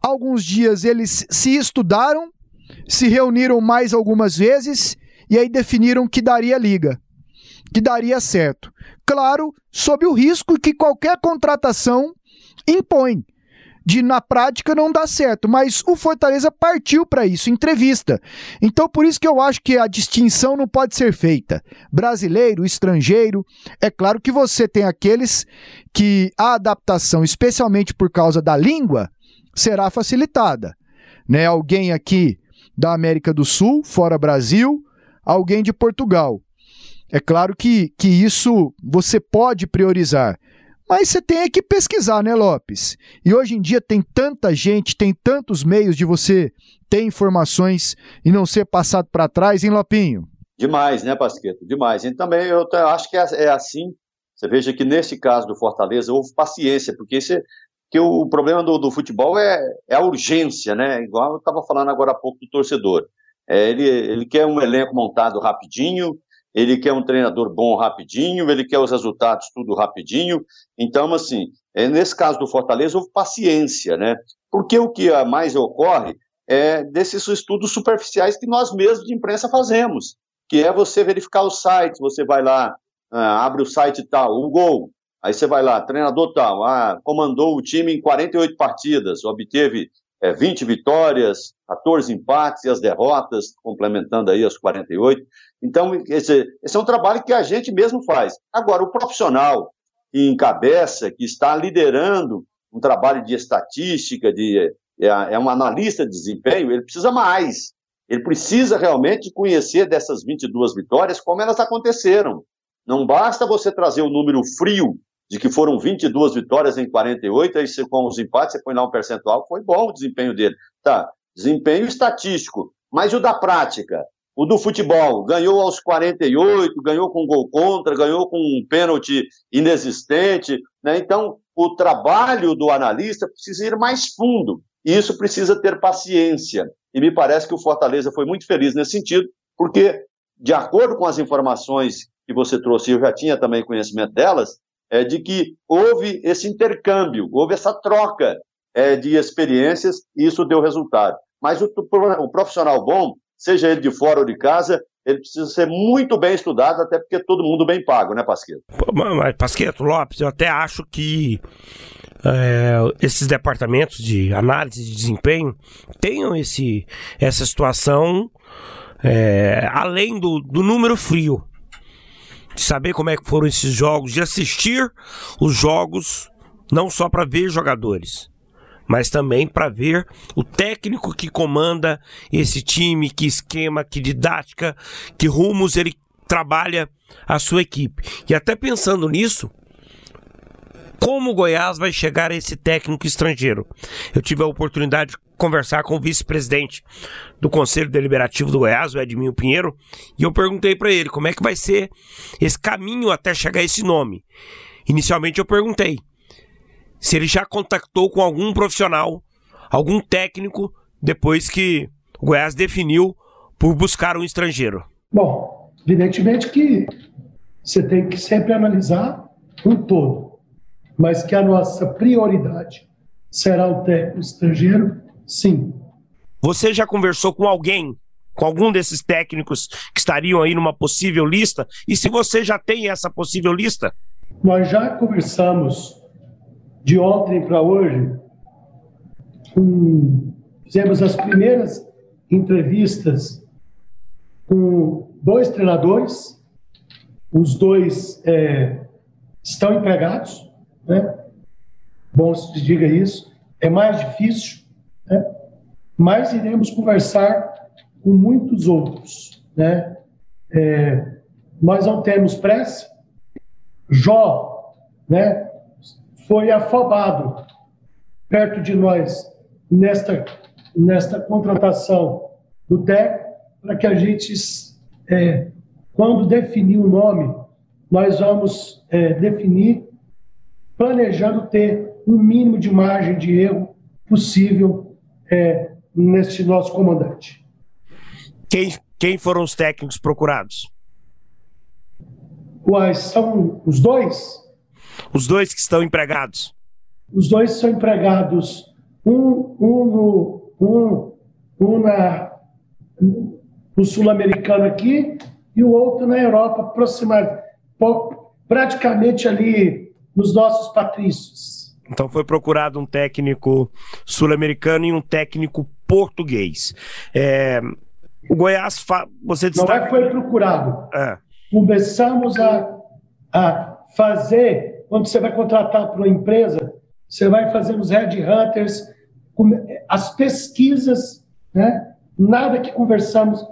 Alguns dias eles se estudaram, se reuniram mais algumas vezes e aí definiram que daria liga, que daria certo. Claro, sob o risco que qualquer contratação impõe de na prática não dar certo, mas o Fortaleza partiu para isso, entrevista. Então por isso que eu acho que a distinção não pode ser feita. Brasileiro, estrangeiro, é claro que você tem aqueles que a adaptação, especialmente por causa da língua, será facilitada. Né? Alguém aqui da América do Sul, fora Brasil, alguém de Portugal. É claro que, que isso você pode priorizar. Mas você tem que pesquisar, né, Lopes? E hoje em dia tem tanta gente, tem tantos meios de você ter informações e não ser passado para trás, hein, Lopinho? Demais, né, Pasqueto? Demais. E também eu acho que é, é assim. Você veja que nesse caso do Fortaleza houve paciência, porque esse, que o problema do, do futebol é, é, a urgência, né? Igual eu estava falando agora há pouco do torcedor. É, ele, ele quer um elenco montado rapidinho, ele quer um treinador bom rapidinho, ele quer os resultados tudo rapidinho. Então, assim, é, nesse caso do Fortaleza, houve paciência, né? Porque o que mais ocorre é desses estudos superficiais que nós mesmos de imprensa fazemos, que é você verificar os sites, você vai lá, ah, abre o site tal, o gol, aí você vai lá, treinador tal, ah, comandou o time em 48 partidas, obteve é, 20 vitórias, 14 empates e as derrotas, complementando aí as 48. Então, esse, esse é um trabalho que a gente mesmo faz. Agora, o profissional que encabeça, que está liderando um trabalho de estatística, de, é, é um analista de desempenho, ele precisa mais. Ele precisa realmente conhecer dessas 22 vitórias como elas aconteceram. Não basta você trazer o um número frio de que foram 22 vitórias em 48, aí com os empates você põe lá um percentual, foi bom o desempenho dele. Tá, desempenho estatístico, mas o da prática, o do futebol, ganhou aos 48, ganhou com gol contra, ganhou com um pênalti inexistente, né? Então, o trabalho do analista precisa ir mais fundo, e isso precisa ter paciência. E me parece que o Fortaleza foi muito feliz nesse sentido, porque, de acordo com as informações que você trouxe, eu já tinha também conhecimento delas, é, de que houve esse intercâmbio, houve essa troca é, de experiências e isso deu resultado. Mas o, o, profissional bom, seja ele de fora ou de casa, ele precisa ser muito bem estudado, até porque todo mundo bem pago, né, Pasqueto? Mas, Pasqueto, Lopes, eu até acho que é, esses departamentos de análise de desempenho tenham esse, essa situação é, além do, do número frio de saber como é que foram esses jogos, de assistir os jogos, não só para ver jogadores, mas também para ver o técnico que comanda esse time, que esquema, que didática, que rumos ele trabalha a sua equipe. E até pensando nisso, como o Goiás vai chegar a esse técnico estrangeiro? Eu tive a oportunidade de conversar com o vice-presidente do Conselho Deliberativo do Goiás, o Edminho Pinheiro, e eu perguntei para ele como é que vai ser esse caminho até chegar a esse nome. Inicialmente eu perguntei se ele já contactou com algum profissional, algum técnico, depois que o Goiás definiu por buscar um estrangeiro. Bom, evidentemente que você tem que sempre analisar um todo, mas que a nossa prioridade será o técnico estrangeiro Sim. Você já conversou com alguém, com algum desses técnicos que estariam aí numa possível lista? E se você já tem essa possível lista? Nós já conversamos de ontem para hoje. Com, fizemos as primeiras entrevistas com dois treinadores. Os dois é, estão empregados, né? Bom se diga isso. É mais difícil né? mas iremos conversar com muitos outros. Né? É, nós não temos pressa. Jó né, foi afobado perto de nós nesta, nesta contratação do TEC para que a gente, é, quando definir o nome, nós vamos é, definir planejando ter um mínimo de margem de erro possível é, neste nosso comandante. Quem, quem foram os técnicos procurados? Quais são os dois? Os dois que estão empregados. Os dois são empregados, um, um, no, um, um na, no sul-americano aqui e o outro na Europa, aproximadamente, praticamente ali nos nossos patrícios. Então foi procurado um técnico sul-americano e um técnico português. É, o Goiás, você destaca... Não é foi procurado. É. Começamos a, a fazer, quando você vai contratar para uma empresa, você vai fazer os headhunters, as pesquisas, né? nada que conversamos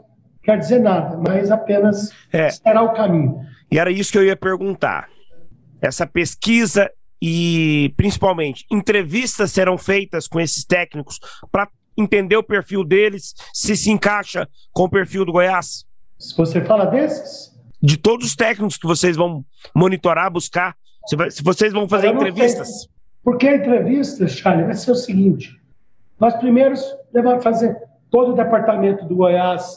quer dizer nada, mas apenas é. será o caminho. E era isso que eu ia perguntar. Essa pesquisa e, principalmente, entrevistas serão feitas com esses técnicos para entender o perfil deles, se se encaixa com o perfil do Goiás? Se você fala desses? De todos os técnicos que vocês vão monitorar, buscar, se vocês vão fazer entrevistas. Sei. Porque a entrevista, Charlie, vai ser o seguinte: nós primeiros vamos fazer todo o departamento do Goiás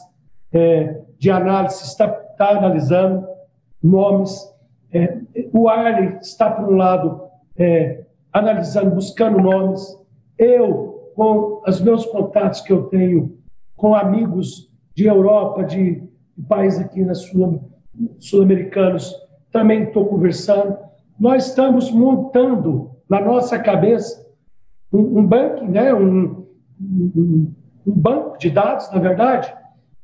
é, de análise está, está analisando nomes. O Arley está, por um lado, é, analisando, buscando nomes. Eu, com os meus contatos que eu tenho com amigos de Europa, de, de países aqui na Sul, sul-americanos, também estou conversando. Nós estamos montando na nossa cabeça um, um banco, né, um, um, um banco de dados, na verdade,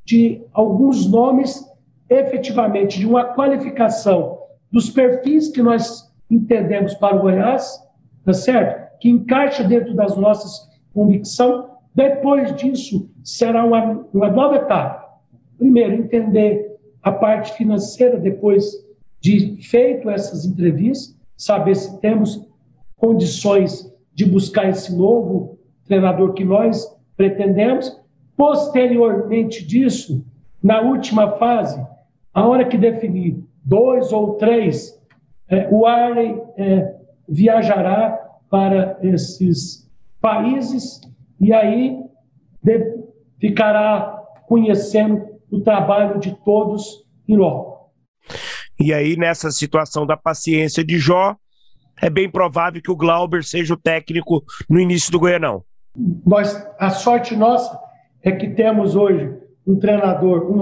de alguns nomes efetivamente de uma qualificação dos perfis que nós entendemos para o Goiás, tá certo? Que encaixa dentro das nossas convicções. Depois disso, será uma, uma nova etapa. Primeiro, entender a parte financeira, depois de feito essas entrevistas, saber se temos condições de buscar esse novo treinador que nós pretendemos Posteriormente disso, na última fase, a hora que definir dois ou três, é, o Arley é, viajará para esses países e aí de, ficará conhecendo o trabalho de todos em loco. E aí, nessa situação da paciência de Jó, é bem provável que o Glauber seja o técnico no início do Goianão. Nós, a sorte nossa é que temos hoje um treinador, um,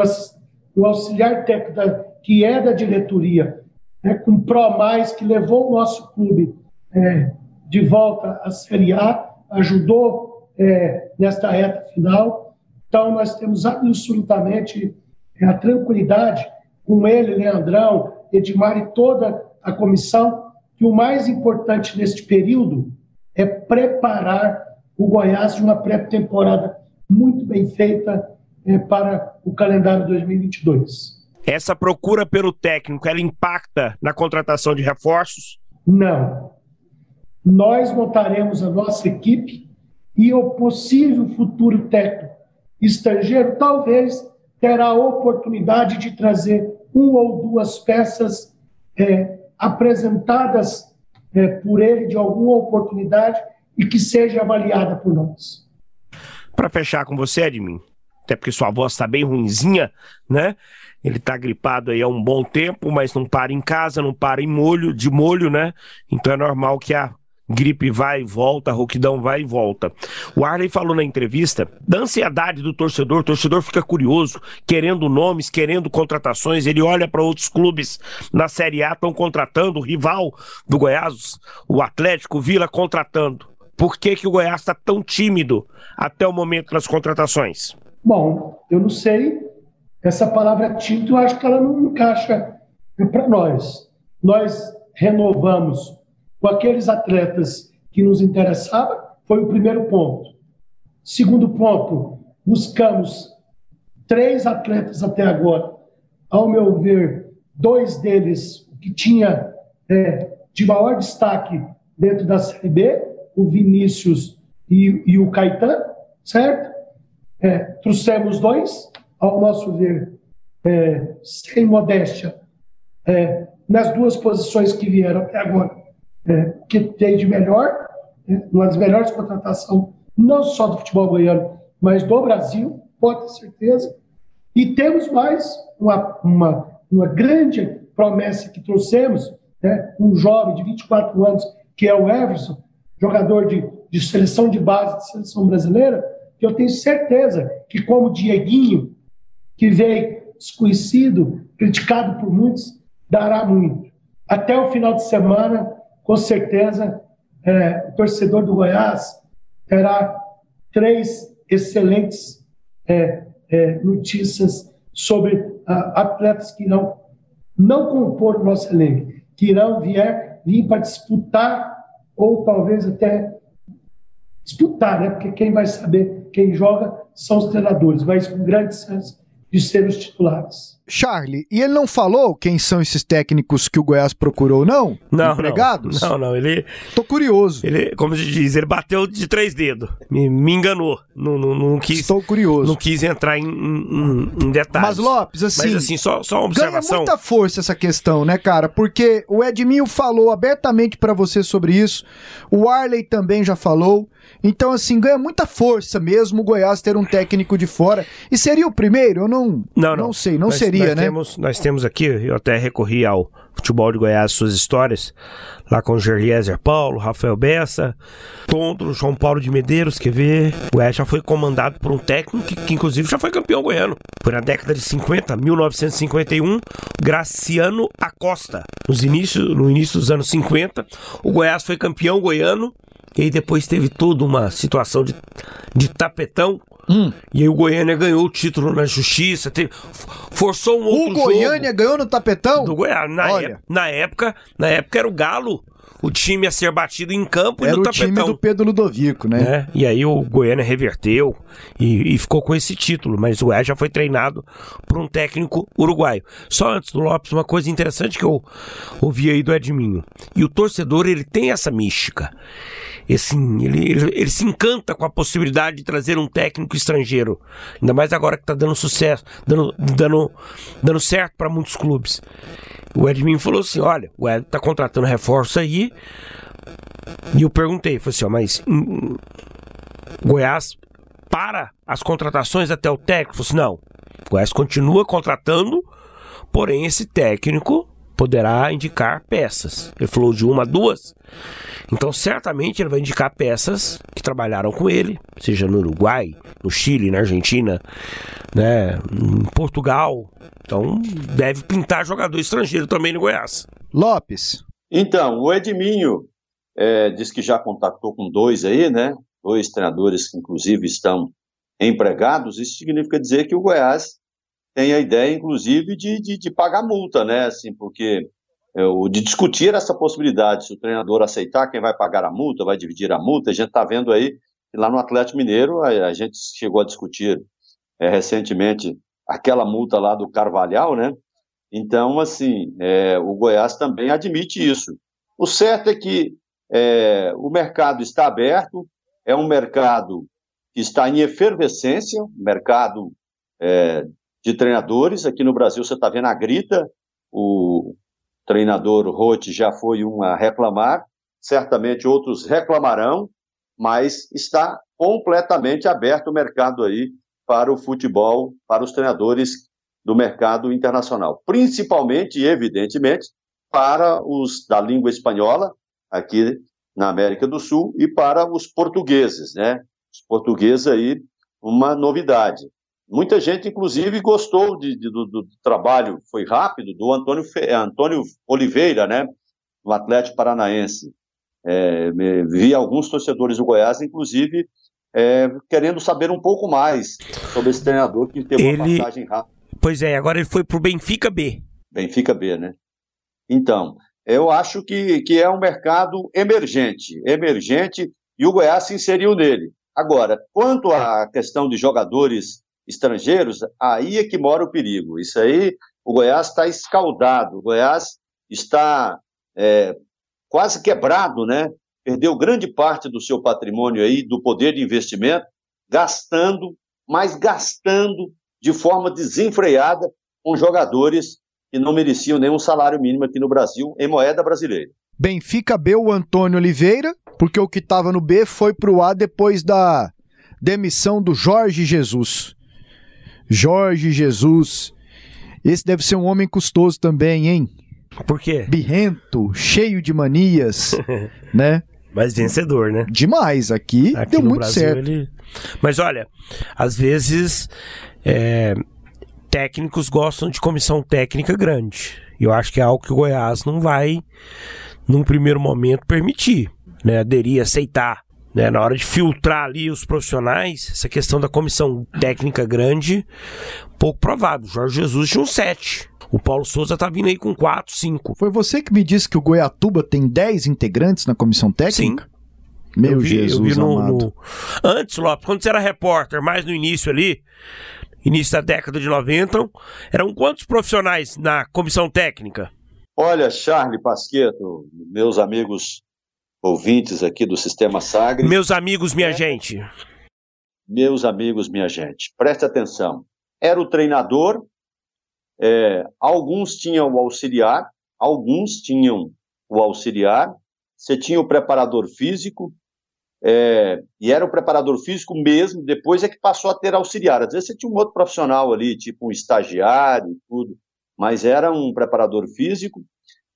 um auxiliar técnico da, que é da diretoria, né, com Pro Mais, que levou o nosso clube é, de volta à Série A, ajudou é, nesta reta final. Então, nós temos absolutamente é, a tranquilidade com ele, Leandrão, Edmar e toda a comissão, que o mais importante neste período é preparar o Goiás de uma pré-temporada muito bem feita é, para o calendário 2022. Essa procura pelo técnico, ela impacta na contratação de reforços? Não. Nós montaremos a nossa equipe e o possível futuro técnico estrangeiro talvez terá a oportunidade de trazer uma ou duas peças é, apresentadas é, por ele de alguma oportunidade e que seja avaliada por nós. Para fechar com você, Edmin, até porque sua voz está bem ruinzinha, né? Ele está gripado aí há um bom tempo, mas não para em casa, não para em molho, de molho, né? Então é normal que a gripe vai e volta, a rouquidão vai e volta. O Arley falou na entrevista da ansiedade do torcedor, o torcedor fica curioso, querendo nomes, querendo contratações, ele olha para outros clubes na Série A, estão contratando, o rival do Goiás, o Atlético, o Vila contratando. Por que, que o Goiás está tão tímido até o momento das contratações? Bom, eu não sei. Essa palavra tímido, eu acho que ela não encaixa para nós. Nós renovamos com aqueles atletas que nos interessavam, foi o primeiro ponto. Segundo ponto, buscamos três atletas até agora. Ao meu ver, dois deles que tinha é, de maior destaque dentro da Série B, o Vinícius e, e o Caetano, certo? É, trouxemos dois, ao nosso ver, é, sem modéstia, é, nas duas posições que vieram até agora, é, que tem de melhor, é, uma das melhores contratações, não só do futebol goiano, mas do Brasil, pode ter certeza. E temos mais uma, uma, uma grande promessa que trouxemos, né, um jovem de 24 anos, que é o Everson, jogador de, de seleção de base de seleção brasileira, que eu tenho certeza que, como Dieguinho, que veio desconhecido, criticado por muitos, dará muito. Até o final de semana, com certeza, é, o torcedor do Goiás terá três excelentes é, é, notícias sobre a, atletas que irão não compor o nosso elenco, que irão vier, vir para disputar ou talvez até disputar, né? porque quem vai saber quem joga são os treinadores, mas com grande chance de ser os titulares. Charlie, e ele não falou quem são esses técnicos que o Goiás procurou, não? Não, Empregados? Não, não, não, ele... Tô curioso. Ele, como se diz, ele bateu de três dedos. Me, me enganou. Não, não, não quis... Estou curioso. Não quis entrar em, em, em detalhes. Mas, Lopes, assim... Mas, assim, só, só uma observação... Ganha muita força essa questão, né, cara? Porque o Edminho falou abertamente para você sobre isso. O Arley também já falou. Então, assim, ganha muita força mesmo o Goiás ter um técnico de fora. E seria o primeiro? Eu não, não, não. não sei, não nós, seria, nós né? Temos, nós temos aqui, eu até recorri ao futebol de Goiás, suas histórias, lá com o Gerliezer Paulo, Rafael Bessa, Tondro, João Paulo de Medeiros, quer ver? O Goiás já foi comandado por um técnico que, que, inclusive já foi campeão goiano. Foi na década de 50, 1951, Graciano Acosta. Nos inícios, no início dos anos 50, o Goiás foi campeão goiano e aí depois teve toda uma situação de, de tapetão. Hum. E aí o Goiânia ganhou o título na justiça, teve, forçou um outro O Goiânia jogo ganhou no tapetão? do Goiás. Na, Olha. na época, na época era o Galo, o time a ser batido em campo e Era no o tapetão. time do Pedro Ludovico, né? né? E aí o Goiânia reverteu e, e ficou com esse título, mas o Goiás já foi treinado por um técnico uruguaio. Só antes do Lopes, uma coisa interessante que eu ouvi aí do Edminho. E o torcedor, ele tem essa mística. Assim, ele, ele, ele se encanta com a possibilidade de trazer um técnico estrangeiro. Ainda mais agora que tá dando sucesso, dando, dando, dando certo para muitos clubes. O Edminho falou assim: olha, o Ed tá contratando reforço aí. E eu perguntei, falei assim, ó, mas hum, Goiás para as contratações até o técnico? Falei assim, não. Goiás continua contratando, porém esse técnico poderá indicar peças. Ele falou de uma a duas. Então, certamente ele vai indicar peças que trabalharam com ele, seja no Uruguai, no Chile, na Argentina, né, em Portugal. Então, deve pintar jogador estrangeiro também no Goiás. Lopes. Então, o Edminho é, diz que já contactou com dois aí, né? Dois treinadores que, inclusive, estão empregados. Isso significa dizer que o Goiás tem a ideia, inclusive, de, de, de pagar multa, né? Assim, porque é, o de discutir essa possibilidade, se o treinador aceitar, quem vai pagar a multa, vai dividir a multa. A gente está vendo aí que lá no Atlético Mineiro a, a gente chegou a discutir é, recentemente aquela multa lá do Carvalhal, né? Então, assim, é, o Goiás também admite isso. O certo é que é, o mercado está aberto, é um mercado que está em efervescência, mercado é, de treinadores. Aqui no Brasil você está vendo a grita, o treinador Roth já foi um a reclamar, certamente outros reclamarão, mas está completamente aberto o mercado aí para o futebol, para os treinadores do mercado internacional, principalmente e evidentemente para os da língua espanhola aqui na América do Sul e para os portugueses, né? Os portugueses aí uma novidade. Muita gente, inclusive, gostou de, de, do, do, trabalho, foi rápido, do Antônio, Fe, Antônio Oliveira, né? No Atlético Paranaense. É, vi alguns torcedores do Goiás, inclusive, é, querendo saber um pouco mais sobre esse treinador que teve Ele- uma passagem rápida. Pois é, agora ele foi pro Benfica B. Benfica B, né? Então, eu acho que, que é um mercado emergente, emergente, e o Goiás se inseriu nele. Agora, quanto à questão de jogadores estrangeiros, aí é que mora o perigo. Isso aí, o Goiás está escaldado, o Goiás está é, quase quebrado, né? Perdeu grande parte do seu patrimônio aí, do poder de investimento, gastando, mas gastando de forma desenfreada com jogadores que não mereciam nenhum salário mínimo aqui no Brasil em moeda brasileira. Benfica B, o Antônio Oliveira, porque o que estava no B foi pro A depois da demissão do Jorge Jesus. Jorge Jesus. Esse deve ser um homem custoso também, hein? Por quê? Birrento, cheio de manias, né? Mas vencedor, né? Demais. Aqui, Aqui deu no muito Brasil certo. ele. Mas olha, às vezes é, técnicos gostam de comissão técnica grande. E eu acho que é algo que o Goiás não vai, num primeiro momento, permitir, né? Aderir, aceitar. Né? Na hora de filtrar ali os profissionais, essa questão da comissão técnica grande, pouco provável. Jorge Jesus tinha um 7. O Paulo Souza tá vindo aí com 4, 5. Foi você que me disse que o Goiatuba tem 10 integrantes na comissão técnica? Sim. Meu eu vi, Jesus eu vi no, amado. no- Antes, Lopes, quando você era repórter, mais no início ali, início da década de 90, eram quantos profissionais na comissão técnica? Olha, Charlie Pasqueto, meus amigos ouvintes aqui do Sistema Sagres, Meus amigos, minha gente. meus amigos, minha gente, preste atenção. Era o treinador, é, alguns tinham o auxiliar, alguns tinham o auxiliar, você tinha o preparador físico, é, e era o preparador físico mesmo, depois é que passou a ter auxiliar. Às vezes você tinha um outro profissional ali, tipo um estagiário e tudo, mas era um preparador físico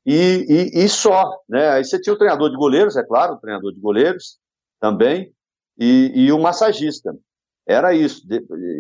e, e, e só, né? Aí você tinha o treinador de goleiros, é claro, o treinador de goleiros também, e, e o massagista. Era isso,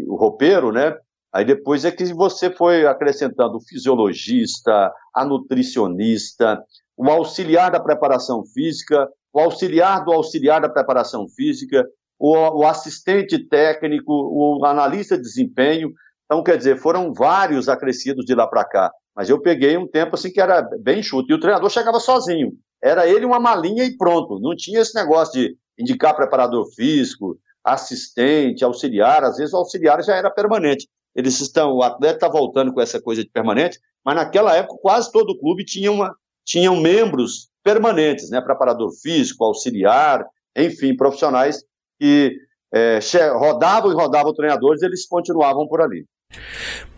o roupeiro, né? Aí depois é que você foi acrescentando o fisiologista, a nutricionista, o auxiliar da preparação física, o auxiliar do auxiliar da preparação física, o, o assistente técnico, o analista de desempenho. Então, quer dizer, foram vários acrescidos de lá para cá. Mas eu peguei um tempo assim que era bem chuto. E o treinador chegava sozinho. Era ele uma malinha e pronto. Não tinha esse negócio de indicar preparador físico, assistente, auxiliar. Às vezes o auxiliar já era permanente. Eles estão, o atleta está voltando com essa coisa de permanente, mas naquela época quase todo clube tinha uma, tinham membros permanentes, né? Preparador físico, auxiliar, enfim, profissionais que che- rodavam e rodavam treinadores, eles continuavam por ali.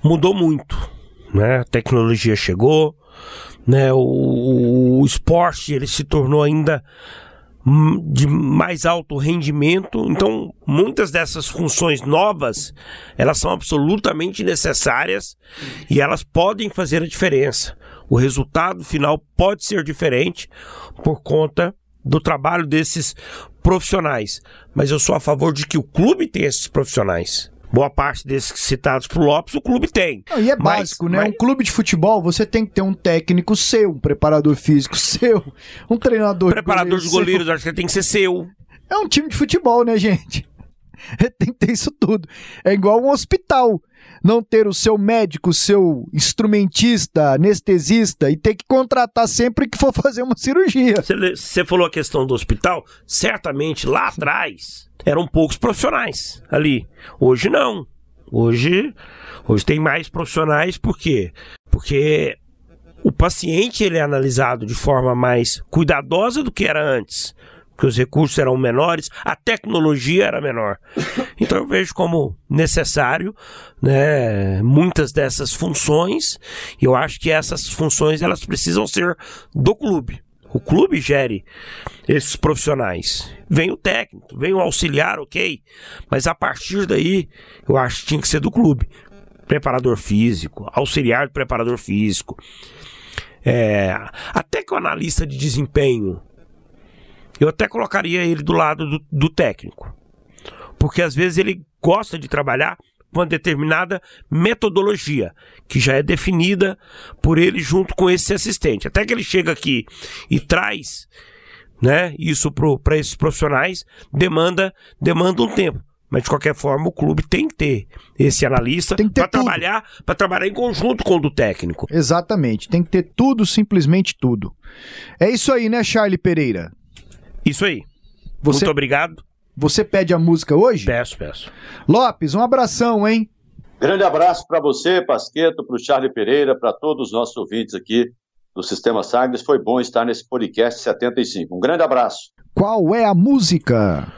Mudou muito, né? A tecnologia chegou, né? O, o esporte ele se tornou ainda de mais alto rendimento. Então, muitas dessas funções novas, elas são absolutamente necessárias e elas podem fazer a diferença. O resultado final pode ser diferente por conta do trabalho desses profissionais. Mas eu sou a favor de que o clube tenha esses profissionais. Boa parte desses citados por Lopes, o clube tem. Não, e é Mas- básico, né? mas- Um clube de futebol, você tem que ter um técnico seu, um preparador físico seu, um treinador Preparador de goleiro goleiros, acho que tem que ser seu. seu. É um time de futebol, né, gente? tem que ter isso tudo. É igual um hospital. Não ter o seu médico, o seu instrumentista, anestesista e ter que contratar sempre que for fazer uma cirurgia. Você falou a questão do hospital, certamente lá atrás eram poucos profissionais ali. Hoje não. Hoje, hoje tem mais profissionais, por quê? Porque o paciente ele é analisado de forma mais cuidadosa do que era antes. Porque os recursos eram menores, a tecnologia era menor. Então eu vejo como necessário né, muitas dessas funções. E eu acho que essas funções elas precisam ser do clube. O clube gere esses profissionais. Vem o técnico, vem o auxiliar, ok. Mas a partir daí, eu acho que tinha que ser do clube. Preparador físico, auxiliar do preparador físico. É, até que o analista de desempenho, eu até colocaria ele do lado do, do técnico. Porque às vezes ele gosta de trabalhar com uma determinada metodologia, que já é definida por ele junto com esse assistente. Até que ele chega aqui e traz né, isso para esses profissionais, demanda, demanda um tempo. Mas de qualquer forma, o clube tem que ter esse analista para trabalhar, para trabalhar em conjunto com o do técnico. Exatamente, tem que ter tudo, simplesmente tudo. É isso aí, né, Charlie Pereira? Isso aí. Você, Muito obrigado. você pede a música hoje? Peço, peço. Lopes, um abração, hein? Grande abraço para você, Pasqueto, para o Charlie Pereira, para todos os nossos ouvintes aqui do Sistema Sagres. Foi bom estar nesse podcast 75. Um grande abraço. Qual é a música?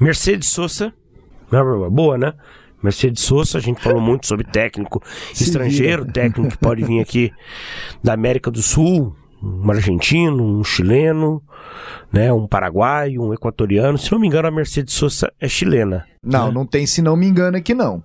Mercedes Sosa. Boa, né? Mercedes Sosa, a gente falou muito sobre técnico estrangeiro, técnico que pode vir aqui da América do Sul, um argentino, um chileno, né, um paraguaio, um equatoriano. Se não me engano, a Mercedes Sosa é chilena. Não, não tem se não me engano aqui não.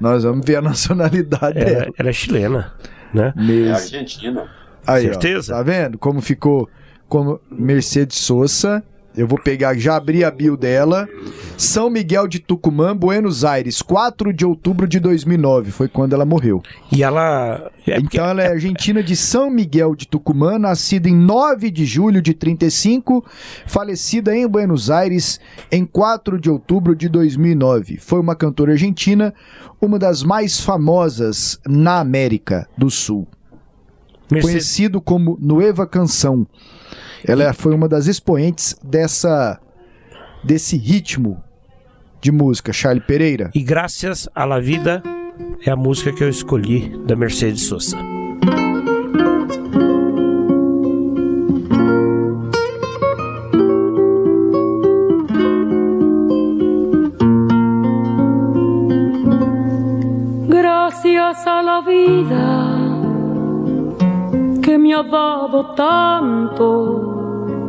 Nós vamos ver a nacionalidade Ela, dela. ela é chilena, né? É Mesmo. Argentina. Aí, ó, Certeza? tá vendo como ficou como Mercedes Sosa Eu vou pegar, já abri a bio dela. São Miguel de Tucumã, Buenos Aires, 4 de outubro de 2009, foi quando ela morreu. E ela. É porque... Então ela é argentina de São Miguel de Tucumã, nascida em 9 de julho de 35, falecida em Buenos Aires em 4 de outubro de 2009. Foi uma cantora argentina, uma das mais famosas na América do Sul. Mercedes... Conhecido como Nueva Canção. Ela foi uma das expoentes dessa desse ritmo de música, Charlie Pereira. E graças à La Vida é a música que eu escolhi da Mercedes Sosa. Gracias a la vida que me ha dado tanto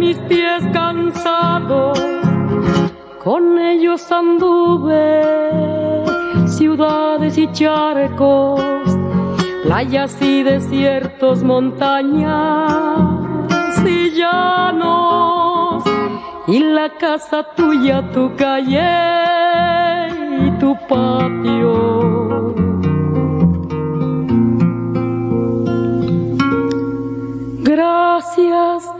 mis pies cansados, con ellos anduve ciudades y charcos, playas y desiertos, montañas y llanos, y la casa tuya, tu calle y tu patio. Gracias